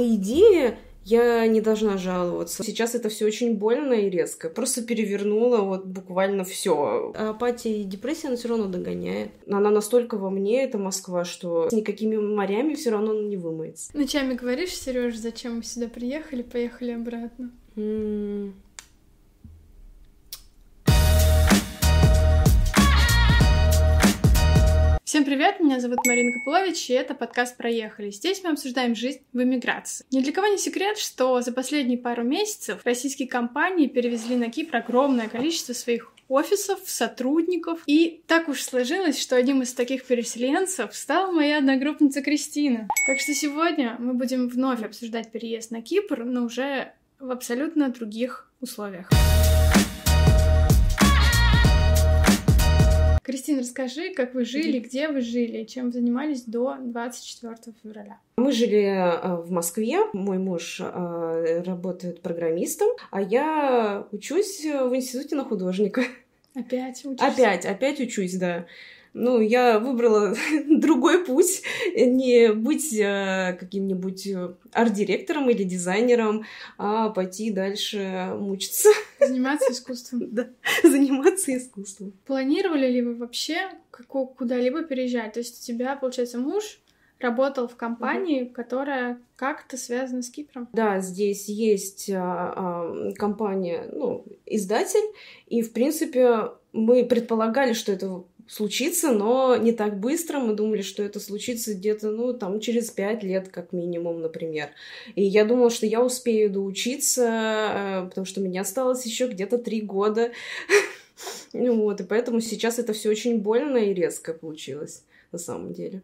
по идее, я не должна жаловаться. Сейчас это все очень больно и резко. Просто перевернула вот буквально все. Апатия и депрессия, она все равно догоняет. Она настолько во мне, это Москва, что с никакими морями все равно не вымоется. Ночами говоришь, Сереж, зачем мы сюда приехали, поехали обратно? М, Всем привет, меня зовут Марина Копылович, и это подкаст «Проехали». Здесь мы обсуждаем жизнь в эмиграции. Ни для кого не секрет, что за последние пару месяцев российские компании перевезли на Кипр огромное количество своих офисов, сотрудников. И так уж сложилось, что одним из таких переселенцев стала моя одногруппница Кристина. Так что сегодня мы будем вновь обсуждать переезд на Кипр, но уже в абсолютно других условиях. Расскажи, как вы жили, где вы жили, чем занимались до 24 февраля. Мы жили э, в Москве. Мой муж э, работает программистом, а я учусь в институте на художника. Опять учишься? Опять, опять учусь, да. Ну, я выбрала другой путь, не быть э, каким-нибудь э, арт-директором или дизайнером, а пойти дальше мучиться. Заниматься искусством. Да, заниматься искусством. Планировали ли вы вообще куда-либо переезжать? То есть у тебя, получается, муж работал в компании, которая как-то связана с Кипром? Да, здесь есть а, а, компания, ну, издатель, и, в принципе, мы предполагали, что это случится, но не так быстро. Мы думали, что это случится где-то, ну, там, через пять лет, как минимум, например. И я думала, что я успею доучиться, э, потому что у меня осталось еще где-то три года. Вот, и поэтому сейчас это все очень больно и резко получилось, на самом деле.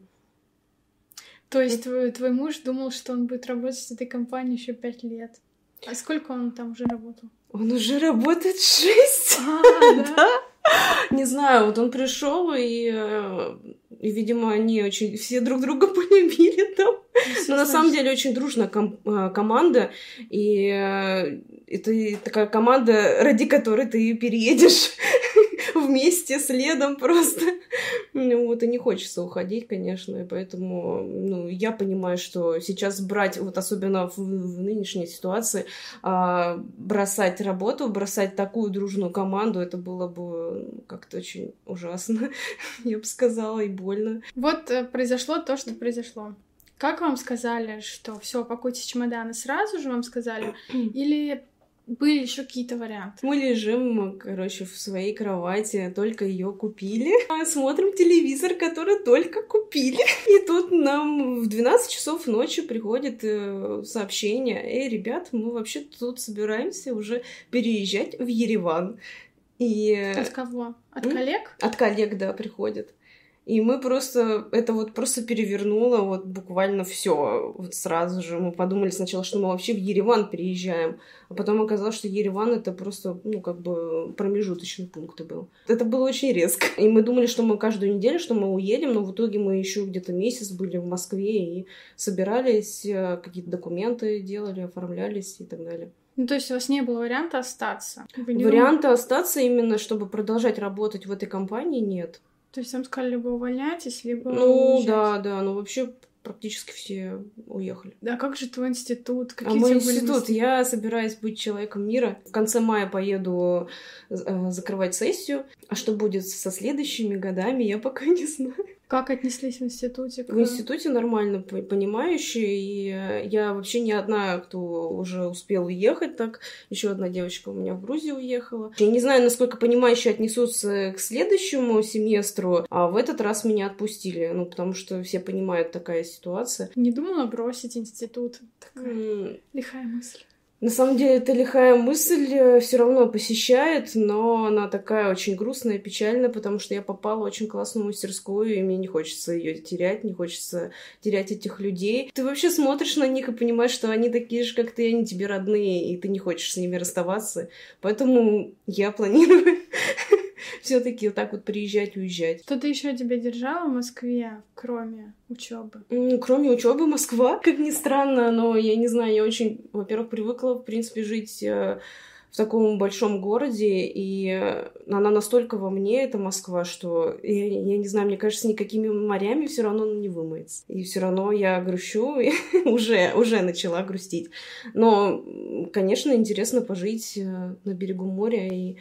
То есть твой, твой муж думал, что он будет работать в этой компании еще пять лет. А сколько он там уже работал? Он уже работает шесть. А, Да? Не знаю, вот он пришел и, э, и, видимо, они очень все друг друга полюбили там. Но на самом деле очень дружная ком- э, команда, и э, это такая команда, ради которой ты переедешь вместе, следом просто. Ну вот и не хочется уходить, конечно, и поэтому ну, я понимаю, что сейчас брать, вот особенно в, в нынешней ситуации, а, бросать работу, бросать такую дружную команду, это было бы ну, как-то очень ужасно, я бы сказала, и больно. Вот э, произошло то, что произошло. Как вам сказали, что все, пакуйте чемоданы сразу же вам сказали? Или были еще какие-то варианты? Мы лежим, короче, в своей кровати, только ее купили. А Смотрим телевизор, который только купили. И тут нам в 12 часов ночи приходит э, сообщение. Эй, ребят, мы вообще тут собираемся уже переезжать в Ереван. И От кого? От коллег? от коллег, да, приходят. И мы просто, это вот просто перевернуло вот буквально все вот сразу же. Мы подумали сначала, что мы вообще в Ереван переезжаем, а потом оказалось, что Ереван это просто, ну, как бы промежуточный пункт был. Это было очень резко. И мы думали, что мы каждую неделю, что мы уедем, но в итоге мы еще где-то месяц были в Москве и собирались, э, какие-то документы делали, оформлялись и так далее. Ну, то есть у вас не было варианта остаться? Варианта остаться именно, чтобы продолжать работать в этой компании, нет. То есть вам сказали, либо увольняйтесь, либо Ну, уезжайте. да, да, ну вообще практически все уехали. Да как же твой институт? А Какие мой тебя были институт, я собираюсь быть человеком мира. В конце мая поеду э, закрывать сессию. А что будет со следующими годами, я пока не знаю. Как отнеслись в институте? к- В институте нормально по- понимающие, и э, я вообще не одна, кто уже успел уехать так. Еще одна девочка у меня в Грузию уехала. Я не знаю, насколько понимающие отнесутся к следующему семестру, а в этот раз меня отпустили, ну, потому что все понимают такая ситуация. Не думала бросить институт? Такая М, лихая мысль. На самом деле, эта лихая мысль все равно посещает, но она такая очень грустная, печальная, потому что я попала в очень классную мастерскую, и мне не хочется ее терять, не хочется терять этих людей. Ты вообще смотришь на них и понимаешь, что они такие же, как ты, они тебе родные, и ты не хочешь с ними расставаться. Поэтому я планирую все-таки вот так вот приезжать, уезжать. Что-то еще тебя держало в Москве, кроме учебы? Кроме учебы Москва, как ни странно, но я не знаю, я очень, во-первых, привыкла, в принципе, жить э, в таком большом городе, и она настолько во мне, это Москва, что я, я не знаю, мне кажется, никакими морями все равно не вымоется. И все равно я грущу, и уже, уже начала грустить. Но, конечно, интересно пожить э, на берегу моря и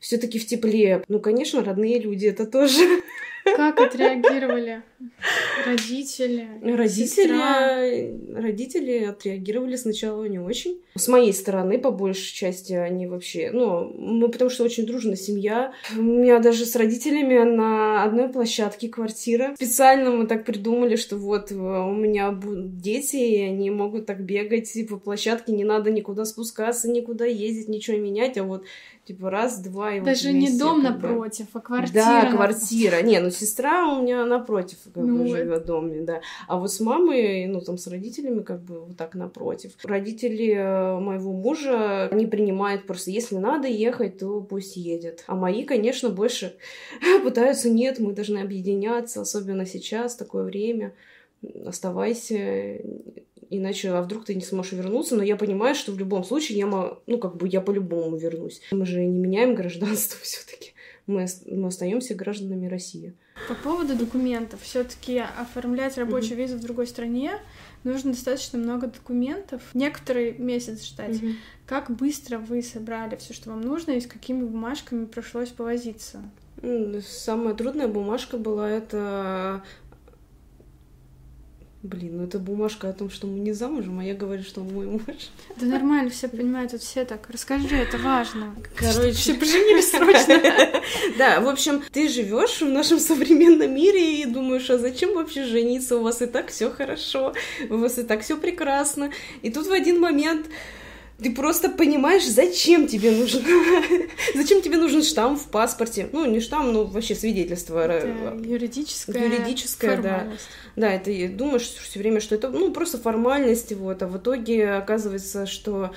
все-таки в тепле. Ну, конечно, родные люди это тоже. Как отреагировали родители? Родители, родители отреагировали сначала не очень. С моей стороны, по большей части, они вообще, ну, мы потому что очень дружная семья. У меня даже с родителями на одной площадке квартира. Специально мы так придумали, что вот э, у меня будут дети, и они могут так бегать по площадке, не надо никуда спускаться, никуда ездить, ничего менять, а вот типа раз, два и Даже вот не вместе, дом как бы. напротив, а квартира. Да, напротив. квартира. Не, ну сестра у меня напротив как Ну бы вот. живет в доме, да. А вот с мамой, ну там с родителями как бы вот так напротив. Родители э, моего мужа не принимают просто, если надо ехать, то пусть едет. А мои, конечно, больше пытаются, нет, мы должны объединяться, особенно сейчас, такое время. Оставайся, иначе, а вдруг ты не сможешь вернуться, но я понимаю, что в любом случае я, ну, как бы я по-любому вернусь. Мы же не меняем гражданство все-таки. Мы, мы остаемся гражданами России. По поводу документов, все-таки оформлять рабочую визу в другой стране нужно достаточно много документов. Некоторый месяц ждать. Как быстро вы собрали все, что вам нужно, и с какими бумажками пришлось повозиться? Самая трудная бумажка была это... Блин, ну это бумажка о том, что мы не замужем, а я говорю, что он мой муж. Да нормально, все понимают, тут все так. Расскажи, это важно. Короче, Все поженились срочно. Да, в общем, ты живешь в нашем современном мире и думаешь, а зачем вообще жениться? У вас и так все хорошо, у вас и так все прекрасно. И тут в один момент ты просто понимаешь, зачем тебе нужен, зачем тебе нужен штамп в паспорте. Ну, не штамп, ну, вообще свидетельство. Это юридическая, Юридическая, да. формальность. Да, это думаешь все время, что это, ну, просто формальности, вот, а в итоге оказывается, что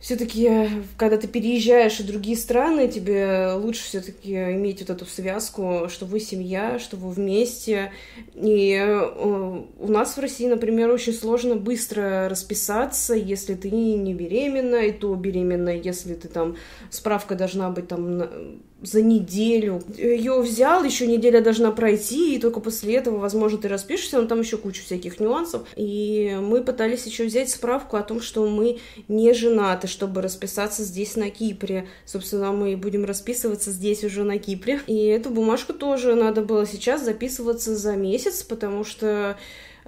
все-таки, когда ты переезжаешь в другие страны, тебе лучше все-таки иметь вот эту связку, что вы семья, что вы вместе. И э, у нас в России, например, очень сложно быстро расписаться, если ты не беременна, и то беременна, если ты там справка должна быть там за неделю. Ее взял, еще неделя должна пройти, и только после этого, возможно, ты распишешься, но там еще куча всяких нюансов. И мы пытались еще взять справку о том, что мы не женаты, чтобы расписаться здесь, на Кипре. Собственно, мы будем расписываться здесь уже на Кипре. И эту бумажку тоже надо было сейчас записываться за месяц, потому что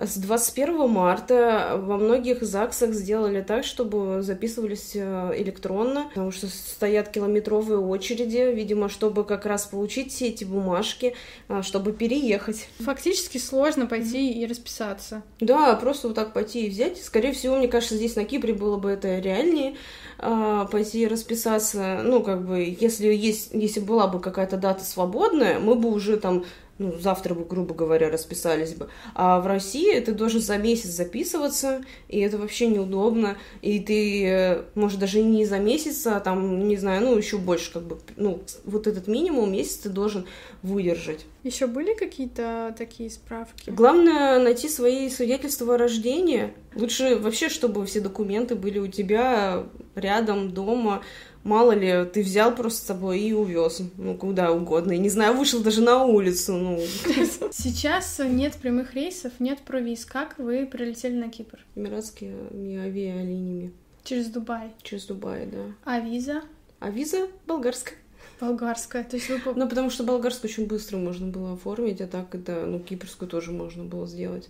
с 21 марта во многих ЗАГСах сделали так, чтобы записывались э, электронно, потому что стоят километровые очереди, видимо, чтобы как раз получить все эти бумажки, а, чтобы переехать. Фактически сложно пойти и расписаться. Да, просто вот так пойти и взять. Скорее всего, мне кажется, здесь на Кипре было бы это реальнее а, пойти и расписаться. Ну, как бы, если есть, если была бы какая-то дата свободная, мы бы уже там ну, завтра бы, грубо говоря, расписались бы. А в России ты должен за месяц записываться, и это вообще неудобно. И ты, э, может, даже не за месяц, а там, не знаю, ну, еще больше, как бы, ну, вот этот минимум месяц ты должен выдержать. Еще были какие-то такие справки? Главное найти свои свидетельства о рождении. Лучше вообще, чтобы все документы были у тебя рядом, дома. Мало ли, ты взял просто с собой и увез, ну, куда угодно. Я не знаю, вышел даже на улицу, ну. Сейчас нет прямых рейсов, нет провиз. Как вы прилетели на Кипр? Эмиратскими авиалиниями Через Дубай. через Дубай, да. А виза? А виза болгарская. Болгарская. То есть вы... Ну, потому что болгарскую очень быстро можно было оформить, а так это, ну, кипрскую тоже можно было сделать.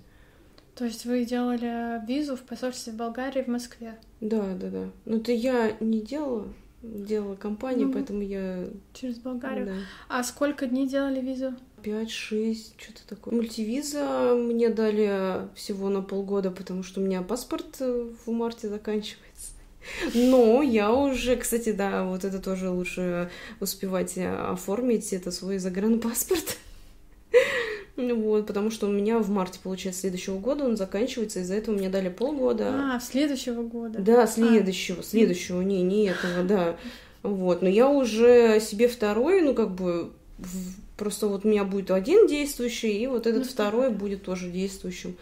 То есть вы делали визу в посольстве Болгарии в Москве? Да, да, да. Но это я не делала, делала компания, Ну, поэтому я... Через Болгарию. да. А сколько дней делали визу? 5-6, что-то такое. Мультивиза мне дали всего на полгода, потому что у меня паспорт э, в марте заканчивается. Но я уже, кстати, да, вот это тоже лучше успевать э, оформить, это свой загранпаспорт. Вот, потому что у меня в марте, получается, следующего года он заканчивается, из-за этого мне дали полгода. А, следующего года. Да, следующего, следующего, не, не этого, да. Вот, но я уже себе второй, ну, как бы, просто вот у меня будет один действующий, и вот этот Ну, второй будет тоже действующим.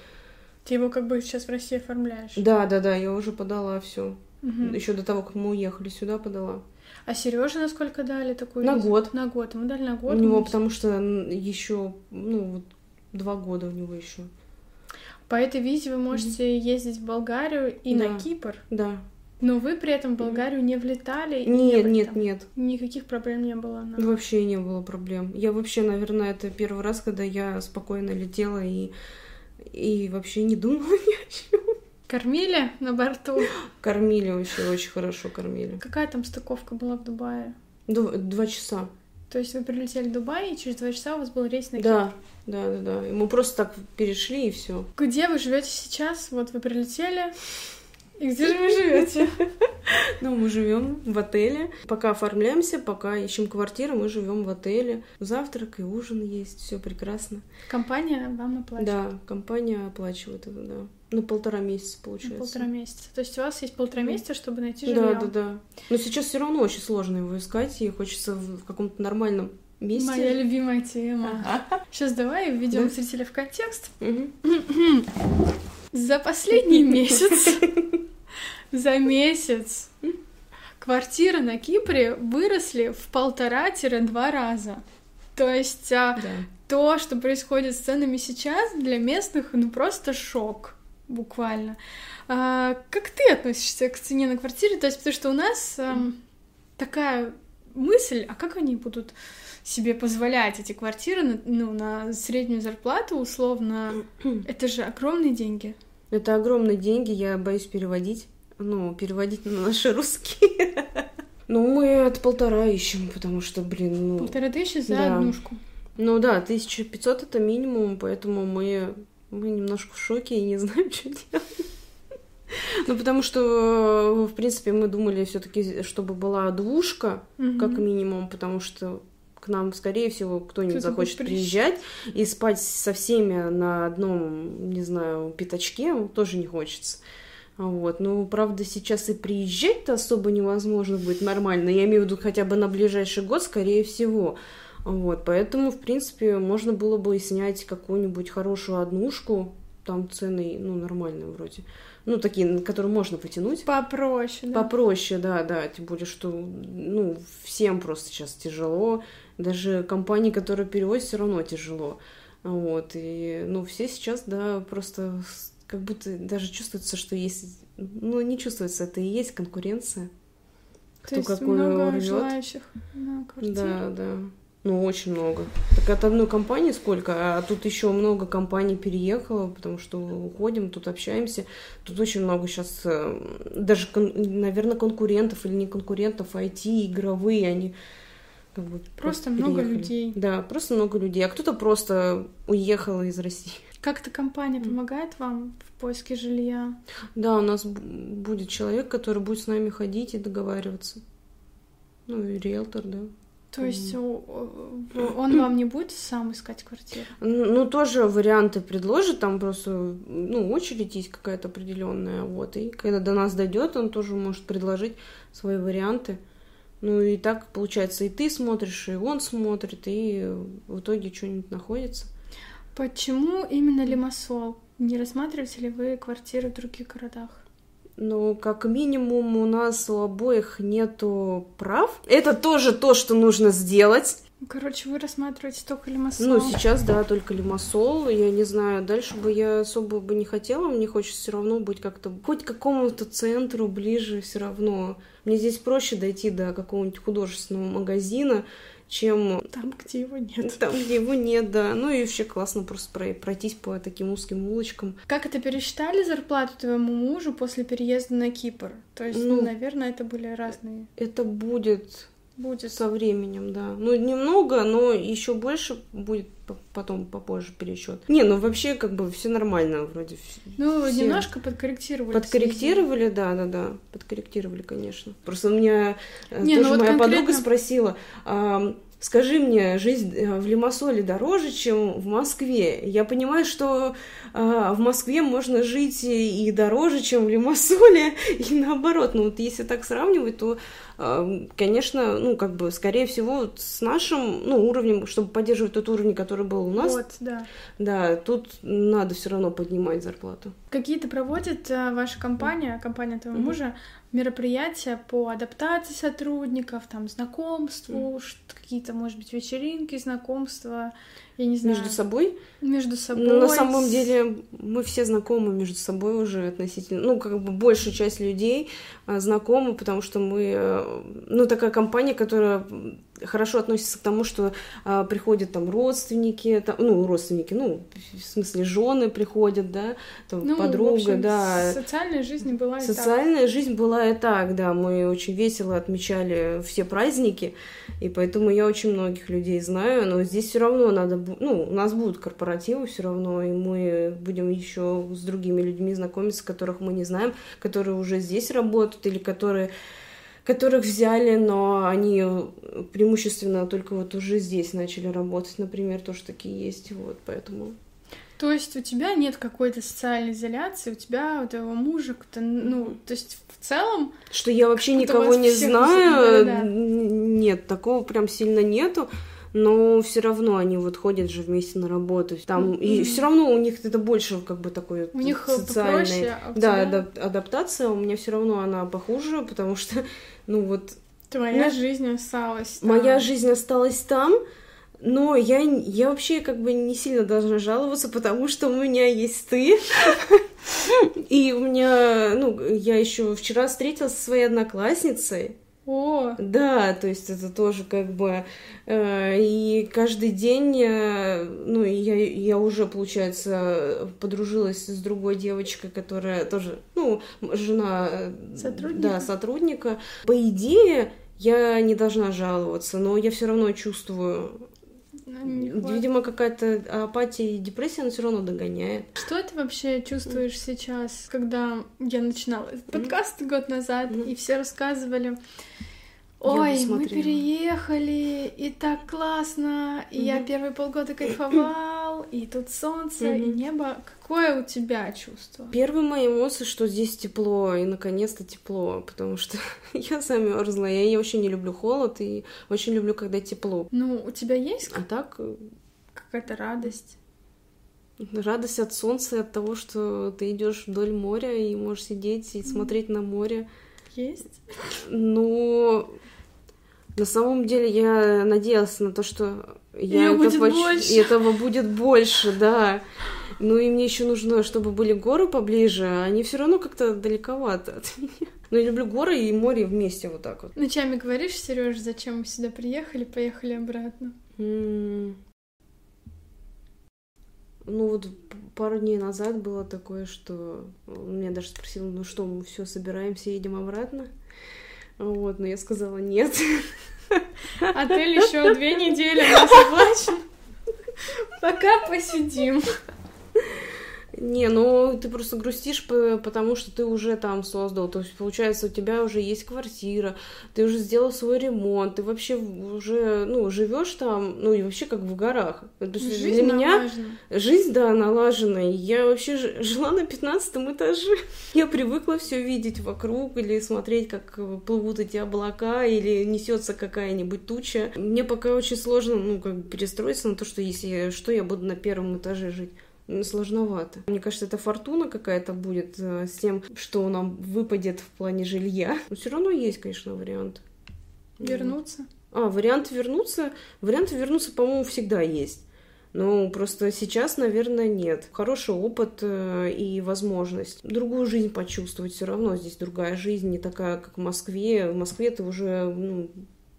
Ты его как бы сейчас в России оформляешь. Да, да, да, я уже подала все. Мгм. Еще до того, как мы уехали сюда, подала. А Сереже насколько дали такую? На визу? год. На год. Ему дали на год. у него, потому что еще, ну, вот два года у него еще. По этой визе вы можете ездить в Болгарию и на Да. Кипр, Да. но вы при этом в Болгарию не влетали. и не Нет, нет, нет. Никаких проблем не было. на- Вообще не было проблем. Я вообще, наверное, это первый раз, когда я спокойно летела и, и вообще не думала ни о чем. Кормили на борту? Кормили вообще, очень хорошо кормили. Какая там стыковка была в Дубае? Дв- Два часа. То есть вы прилетели в Дубай, и через два часа у вас был рейс на Да, да, да, да. И мы просто так перешли и все. Кипр. Где вы живете сейчас? Вот вы прилетели. И где же вы живете? Ну, мы живем в отеле. Пока оформляемся, пока ищем квартиру, мы живем в отеле. Завтрак и ужин есть, все прекрасно. Компания вам оплачивает Да, компания оплачивает это, да. На полтора месяца на получается. полтора месяца. То есть у вас есть полтора Да. месяца, чтобы найти Да, жилье. да, да. Но сейчас все равно очень сложно его искать, и хочется в каком-то нормальном месте. Моя любимая тема. Сейчас давай введем зрителя в контекст. За последний месяц, за месяц, квартиры на Кипре выросли в полтора-два раза. То есть а, Да. то, что происходит с ценами сейчас, для местных, ну просто шок, буквально. А, как ты относишься к цене на квартире? То есть, потому что у нас ам, такая мысль, а как они будут себе позволять эти квартиры на, ну, на среднюю зарплату, условно, это же огромные деньги. Это огромные деньги, я боюсь переводить. Ну, переводить на наши русские. Ну, мы от полтора ищем, потому что, блин, ну... Полторы тысячи за Да. однушку. Ну да, 1500 это минимум, поэтому мы, мы немножко в шоке и не знаем, что делать. Ну, потому что, в принципе, мы думали все таки чтобы была двушка, Мгм. как минимум, потому что к нам, скорее всего, кто-нибудь Кто-то захочет приезжать и спать со всеми на одном, не знаю, пятачке, тоже не хочется. Вот. Ну, правда, сейчас и приезжать-то особо невозможно будет нормально. Я имею в виду хотя бы на ближайший год, скорее всего. Вот. Поэтому, в принципе, можно было бы и снять какую-нибудь хорошую однушку. Там цены, ну, нормальные вроде. Ну, такие, которые можно потянуть. Попроще, да. Попроще, да, да. Тем более, что, ну, всем просто сейчас тяжело. Даже компании, которые перевозят, все равно тяжело. Вот. И, ну, все сейчас, да, просто как будто даже чувствуется, что есть... Ну, не чувствуется, это и есть конкуренция. То Кто есть какую много рвет. желающих на квартиру. Да, да. Ну, очень много. Так от одной компании сколько? А тут еще много компаний переехало, потому что уходим, тут общаемся. Тут очень много сейчас, даже, кон- наверное, конкурентов или не конкурентов, IT, игровые, они как бы Просто много переехали. людей. Да, просто много людей. А кто-то просто уехал из России. Как-то компания помогает вам в поиске жилья? Да, у нас будет человек, который будет с нами ходить и договариваться. Ну, и риэлтор, да. То есть он вам не будет сам искать квартиру? Ну, тоже варианты предложит, там просто, ну, очередь есть какая-то определенная, вот, и когда до нас дойдет, он тоже может предложить свои варианты. Ну, и так, получается, и ты смотришь, и он смотрит, и в итоге что-нибудь находится. Почему именно Лимассол? Не рассматриваете ли вы квартиры в других городах? Ну, как минимум, у нас у обоих нету прав. Это тоже то, что нужно сделать. Короче, вы рассматриваете только Лимассол. Ну, сейчас, да, только лимассол. Я не знаю, дальше бы я особо бы не хотела. Мне хочется все равно быть как-то хоть к какому-то центру ближе все равно. Мне здесь проще дойти до какого-нибудь художественного магазина, чем Там, где его нет. там, где его нет, да. Ну и вообще классно просто про- пройтись по таким узким улочкам. Как это пересчитали зарплату твоему мужу после переезда на Кипр? То есть, ну, Ну, наверное, это были разные. Это будет Будет. со временем, да. Ну, немного, но еще больше будет по- потом попозже пересчет. Не, ну вообще как бы все нормально вроде. Ну, все. немножко подкорректировали. Подкорректировали, да, да, да, подкорректировали, конечно. Просто у меня э, Не, ну тоже вот моя конкретно- подруга спросила, а, Скажи мне, жизнь э, в Лимассоле дороже, чем в Москве? Я понимаю, что э, в Москве можно жить и дороже, чем в Лимассоле, и наоборот. Но вот если так сравнивать, то, э, конечно, ну, как бы, скорее всего, вот с нашим, ну, уровнем, чтобы поддерживать тот уровень, который был у нас. Вот, да. Да, тут надо все равно поднимать зарплату. Какие-то проводит э, ваша компания, компания твоего mm-hmm. мужа, мероприятия по адаптации сотрудников, там, знакомству, mm. какие-то, может быть, вечеринки, знакомства, я не знаю. Между собой? Между собой. Ну, на самом деле, мы все знакомы между собой уже относительно, ну, как бы большая часть людей а, знакомы, потому что мы, э, ну, такая компания, которая хорошо относится к тому, что а, приходят там родственники, там, ну, родственники, ну, в смысле, жены приходят, да, там, ну, подруга, общем, да. Социальная жизнь была и Социальная так. жизнь была и так, да. Мы очень весело отмечали все праздники, и поэтому я очень многих людей знаю, но здесь все равно надо, ну, у нас будут корпоративы все равно, и мы будем еще с другими людьми знакомиться, которых мы не знаем, которые уже здесь работают или которые которых взяли, но они преимущественно только вот уже здесь начали работать, например, тоже такие есть, вот, поэтому... То есть у тебя нет какой-то социальной изоляции, у тебя у твоего мужа кто ну, то есть в целом... Что я вообще никого не знаю, да, да. нет, такого прям сильно нету но все равно они вот ходят же вместе на работу. Там mm-hmm. и все равно у них это больше как бы такой у них социальный, а да, адап- адаптация. У меня все равно она похуже, потому что ну вот твоя ну, жизнь осталась. Там. Моя жизнь осталась там. Но я, я вообще как бы не сильно должна жаловаться, потому что у меня есть ты. И у меня, ну, я еще вчера встретилась со своей одноклассницей. О. Да, то есть это тоже как бы э, и каждый день, э, ну я я уже получается подружилась с другой девочкой, которая тоже, ну жена э, сотрудника. да сотрудника. По идее я не должна жаловаться, но я все равно чувствую Видимо, какая-то апатия и депрессия, она все равно догоняет. Что ты вообще чувствуешь сейчас, когда я начинала этот подкаст год назад, и все рассказывали Ой, мы переехали, и так классно, и mm-hmm. я первые полгода кайфовал, и тут солнце, mm-hmm. и небо. Какое у тебя чувство? Первые мои эмоции, что здесь тепло, и наконец-то тепло, потому что я замерзла. Я, я очень не люблю холод, и очень люблю, когда тепло. Ну, у тебя есть? А так? Э, какая-то радость. Радость от солнца, от того, что ты идешь вдоль моря и можешь сидеть и смотреть на море. Есть? Ну, на самом деле я надеялась на то, что я это будет поч... больше. этого будет больше, да. Ну и мне еще нужно, чтобы были горы поближе, а они все равно как-то далековато от меня. Но я люблю горы и море вместе вот так вот. Ночами говоришь, Сереж, зачем мы сюда приехали, поехали обратно? Ну вот пару дней назад было такое, что меня даже спросил, ну что, мы все собираемся, едем обратно. Вот, но я сказала нет. Отель еще две недели нас оплачен. Пока посидим. Не, ну ты просто грустишь, потому что ты уже там создал. То есть, получается, у тебя уже есть квартира, ты уже сделал свой ремонт, ты вообще уже, ну, живешь там, ну, и вообще как в горах. То есть, жизнь для меня жизнь, да, налажена. Я вообще жила на пятнадцатом этаже. Я привыкла все видеть вокруг или смотреть, как плывут эти облака или несется какая-нибудь туча. Мне пока очень сложно, ну, как бы перестроиться на то, что если что, я буду на первом этаже жить сложновато. Мне кажется, это фортуна какая-то будет э, с тем, что нам выпадет в плане жилья. Но все равно есть, конечно, вариант. Вернуться? А, вариант вернуться? Вариант вернуться, по-моему, всегда есть. Ну, просто сейчас, наверное, нет. Хороший опыт э, и возможность другую жизнь почувствовать. Все равно здесь другая жизнь, не такая, как в Москве. В Москве ты уже ну,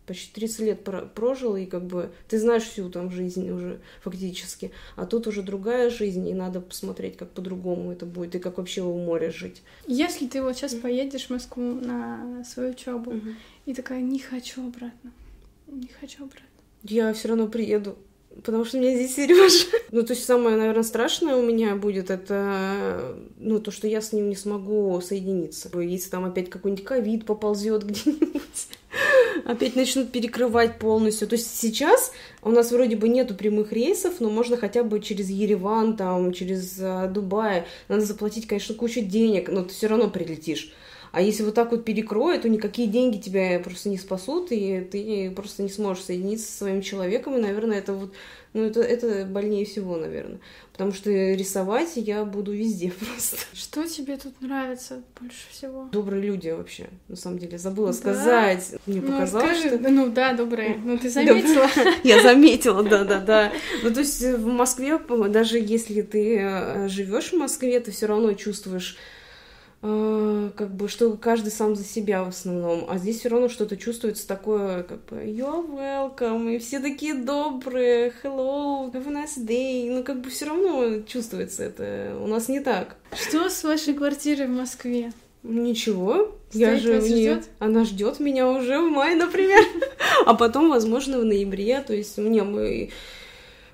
почти 30 лет прожил, и как бы ты знаешь всю там жизнь уже фактически, а тут уже другая жизнь, и надо посмотреть, как по-другому это будет, и как вообще у моря жить. Если ты вот сейчас mm-hmm. поедешь в Москву на свою учебу mm-hmm. и такая, не хочу обратно, не хочу обратно. Я все равно приеду потому что у меня здесь Сережа. Ну, то есть самое, наверное, страшное у меня будет это, ну, то, что я с ним не смогу соединиться. Если там опять какой-нибудь ковид поползет где-нибудь, Опять начнут перекрывать полностью. То есть сейчас у нас вроде бы нету прямых рейсов, но можно хотя бы через Ереван, там, через uh, Дубай. Надо заплатить, конечно, кучу денег, но ты все равно прилетишь. А если вот так вот перекроют, то никакие деньги тебя просто не спасут, и ты просто не сможешь соединиться со своим человеком, и, наверное, это вот, ну, это, это больнее всего, наверное. Потому что рисовать я буду везде просто. Что тебе тут нравится больше всего? Добрые люди вообще, на самом деле. Забыла да? сказать. Мне ну, показалось, скажи, что... Ну да, добрые. Ну ты заметила. Я заметила, да-да-да. Ну то есть в Москве, даже если ты э, живешь в Москве, ты все равно чувствуешь как бы, что каждый сам за себя в основном, а здесь все равно что-то чувствуется такое, как бы, you're welcome, и все такие добрые, hello, have a nice day, ну, как бы все равно чувствуется это, у нас не так. Что с вашей квартирой в Москве? Ничего, Стоит я же не... Ждет? Она ждет меня уже в мае, например, а потом, возможно, в ноябре, то есть мне мы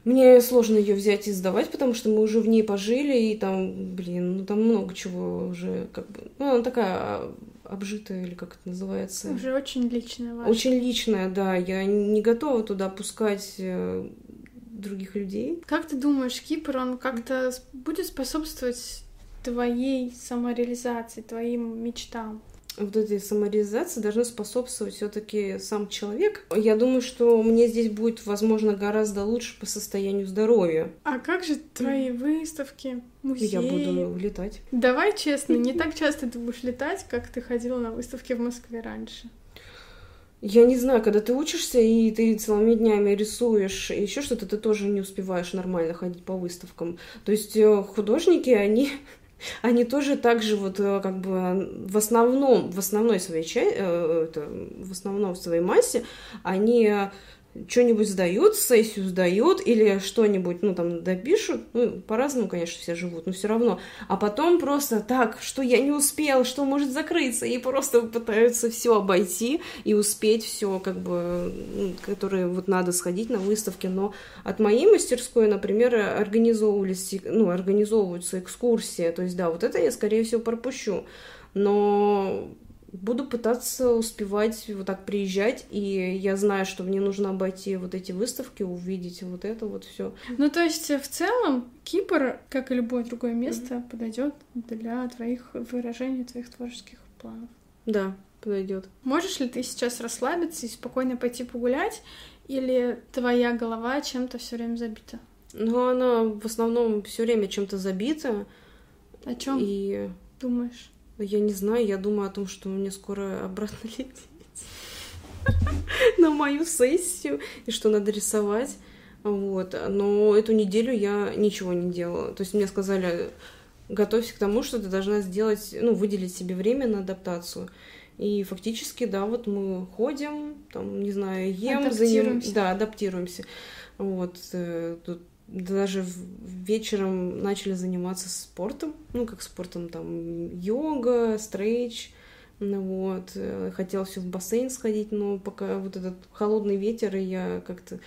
мне сложно ее взять и сдавать, потому что мы уже в ней пожили, и там, блин, ну там много чего уже, как бы, ну, она такая а, обжитая, или как это называется. Уже очень личная ваша. Очень личная, да. Я не готова туда пускать э, других людей. Как ты думаешь, Кипр, он как-то будет способствовать твоей самореализации, твоим мечтам? Вот этой самореализации должны способствовать все-таки сам человек. Я думаю, что мне здесь будет, возможно, гораздо лучше по состоянию здоровья. А как же твои выставки, музеи? Я буду летать. Давай честно, не так часто ты будешь летать, как ты ходила на выставки в Москве раньше. Я не знаю, когда ты учишься и ты целыми днями рисуешь, еще что-то, ты тоже не успеваешь нормально ходить по выставкам. То есть э, художники, они они тоже так же вот э, как бы в основном, в основной своей части, э, в основном в своей массе, они что-нибудь сдают, сессию сдают или что-нибудь, ну, там, допишут, ну, по-разному, конечно, все живут, но все равно, а потом просто так, что я не успел, что может закрыться, и просто пытаются все обойти и успеть все, как бы, которые вот надо сходить на выставке, но от моей мастерской, например, организовывались, ну, организовываются экскурсии, то есть, да, вот это я, скорее всего, пропущу, но буду пытаться успевать вот так приезжать, и я знаю, что мне нужно обойти вот эти выставки, увидеть вот это вот все. Ну, то есть, в целом, Кипр, как и любое другое место, mm-hmm. подойдет для твоих выражений, твоих творческих планов. Да, подойдет. Можешь ли ты сейчас расслабиться и спокойно пойти погулять, или твоя голова чем-то все время забита? Ну, она в основном все время чем-то забита. О чем и... думаешь? Я не знаю, я думаю о том, что мне скоро обратно лететь на мою сессию, и что надо рисовать. Вот. Но эту неделю я ничего не делала. То есть мне сказали, готовься к тому, что ты должна сделать, ну, выделить себе время на адаптацию. И фактически, да, вот мы ходим, там, не знаю, ем, адаптируемся. да, адаптируемся. Вот, э, тут даже вечером начали заниматься спортом, ну, как спортом, там, йога, стрейч, ну вот, э, хотела все в бассейн сходить, но пока вот этот холодный ветер, и я как-то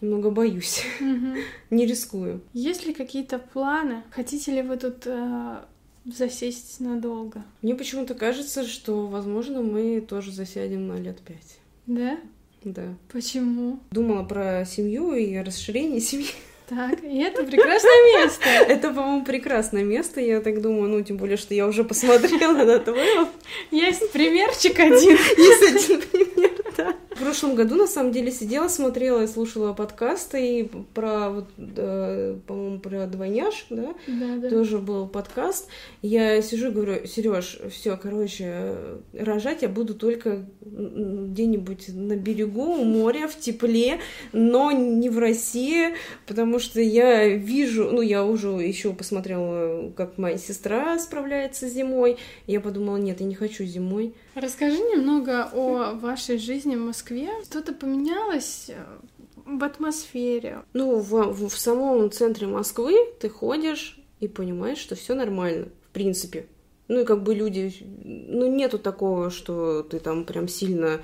немного боюсь, угу. не рискую. Есть ли какие-то планы? Хотите ли вы тут э, засесть надолго? Мне почему-то кажется, что, возможно, мы тоже засядем на лет пять. Да? Да. Почему? Думала про семью и расширение семьи. Так, и это прекрасное место. Это, по-моему, прекрасное место, я так думаю, ну, тем более, что я уже посмотрела на твой. Есть примерчик один. Есть один пример, да. В прошлом году, на самом деле, сидела, смотрела и слушала подкасты и про, вот, э, по-моему, про двойняш, да? Да, да. Тоже был подкаст. Я сижу и говорю, Сереж, все, короче, рожать я буду только где-нибудь на берегу у моря, в тепле, но не в России, потому что я вижу, ну, я уже еще посмотрела, как моя сестра справляется зимой. Я подумала, нет, я не хочу зимой. Расскажи немного о вашей жизни в Москве. Что-то поменялось э, в атмосфере? Ну, в, в, самом центре Москвы ты ходишь и понимаешь, что все нормально, в принципе. Ну и как бы люди, ну нету такого, что ты там прям сильно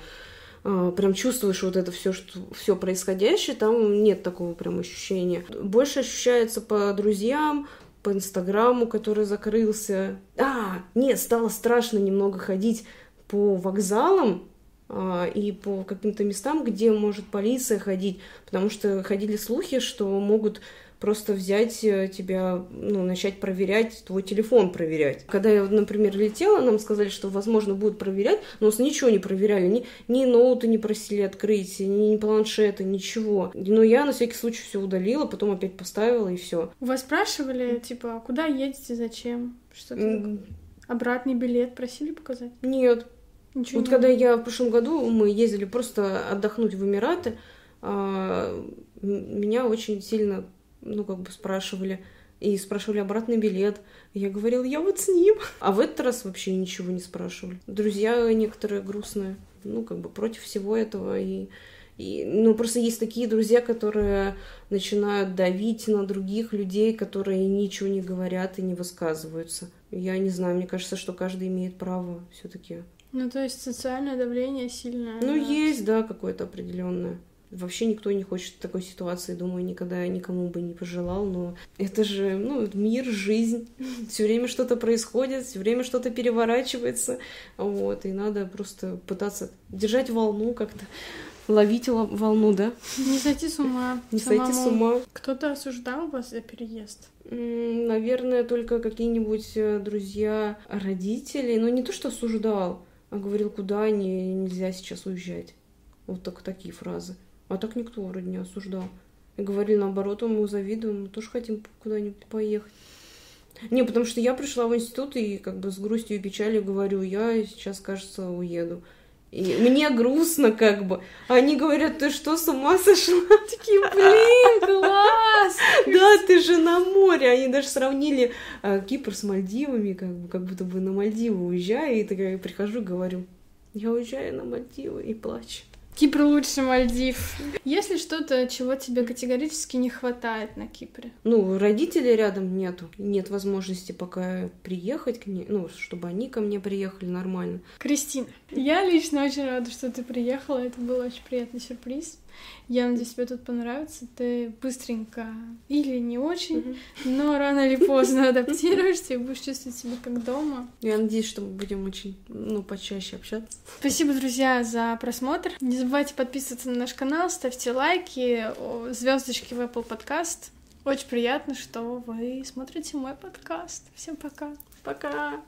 э, прям чувствуешь вот это все, что все происходящее, там нет такого прям ощущения. Больше ощущается по друзьям, по Инстаграму, который закрылся. А, нет, стало страшно немного ходить по вокзалам, а, и по каким-то местам, где может полиция ходить, потому что ходили слухи, что могут просто взять э, тебя, ну, начать проверять, твой телефон проверять. Когда я, например, летела, нам сказали, что, возможно, будут проверять, но нас ничего не проверяли, ни, ни ноуты не просили открыть, ни, ни планшеты, ничего. Но я на всякий случай все удалила, потом опять поставила и все. Вас спрашивали, типа, куда едете, зачем? Что-то. Обратный билет просили показать? Нет. Ничего вот не когда я в прошлом году мы ездили просто отдохнуть в Эмираты, а, меня очень сильно ну, как бы спрашивали, и спрашивали обратный билет. Я говорила, я вот с ним. А в этот раз вообще ничего не спрашивали. Друзья некоторые грустные, ну, как бы против всего этого. И, и, ну, просто есть такие друзья, которые начинают давить на других людей, которые ничего не говорят и не высказываются. Я не знаю, мне кажется, что каждый имеет право все-таки. Ну, то есть социальное давление сильное. Ну, да. есть, да, какое-то определенное. Вообще никто не хочет такой ситуации, думаю, никогда никому бы не пожелал, но это же, ну, мир, жизнь, все время что-то происходит, все время что-то переворачивается, вот, и надо просто пытаться держать волну как-то, ловить волну, да? Не сойти с ума. Не сойти с ума. Кто-то осуждал вас за переезд? Наверное, только какие-нибудь э, друзья родителей, но не то, что осуждал, а говорил, куда не, нельзя сейчас уезжать. Вот только такие фразы. А так никто вроде не осуждал. И говорили наоборот, мы завидуем, мы тоже хотим куда-нибудь поехать. Не, потому что я пришла в институт и как бы с грустью и печалью говорю, я сейчас, кажется, уеду. И мне грустно как бы. Они говорят, ты что, с ума сошла? Такие, блин, класс! Да, ты же на море. Они даже сравнили э, Кипр с Мальдивами, как, бы, как будто бы на Мальдивы уезжаю. И такая прихожу, говорю, я уезжаю на Мальдивы и плачу. Кипр лучше Мальдив. Есть ли что-то, чего тебе категорически не хватает на Кипре? Ну, родителей рядом нету. Нет возможности пока приехать к ней, ну, чтобы они ко мне приехали нормально. Кристина, я лично очень рада, что ты приехала. Это был очень приятный сюрприз. Я надеюсь, тебе тут понравится. Ты быстренько или не очень, mm-hmm. но рано или поздно адаптируешься и будешь чувствовать себя как дома. Я надеюсь, что мы будем очень, ну, почаще общаться. Спасибо, друзья, за просмотр. Не забывайте подписываться на наш канал, ставьте лайки, звездочки в Apple Podcast. Очень приятно, что вы смотрите мой подкаст. Всем пока. Пока.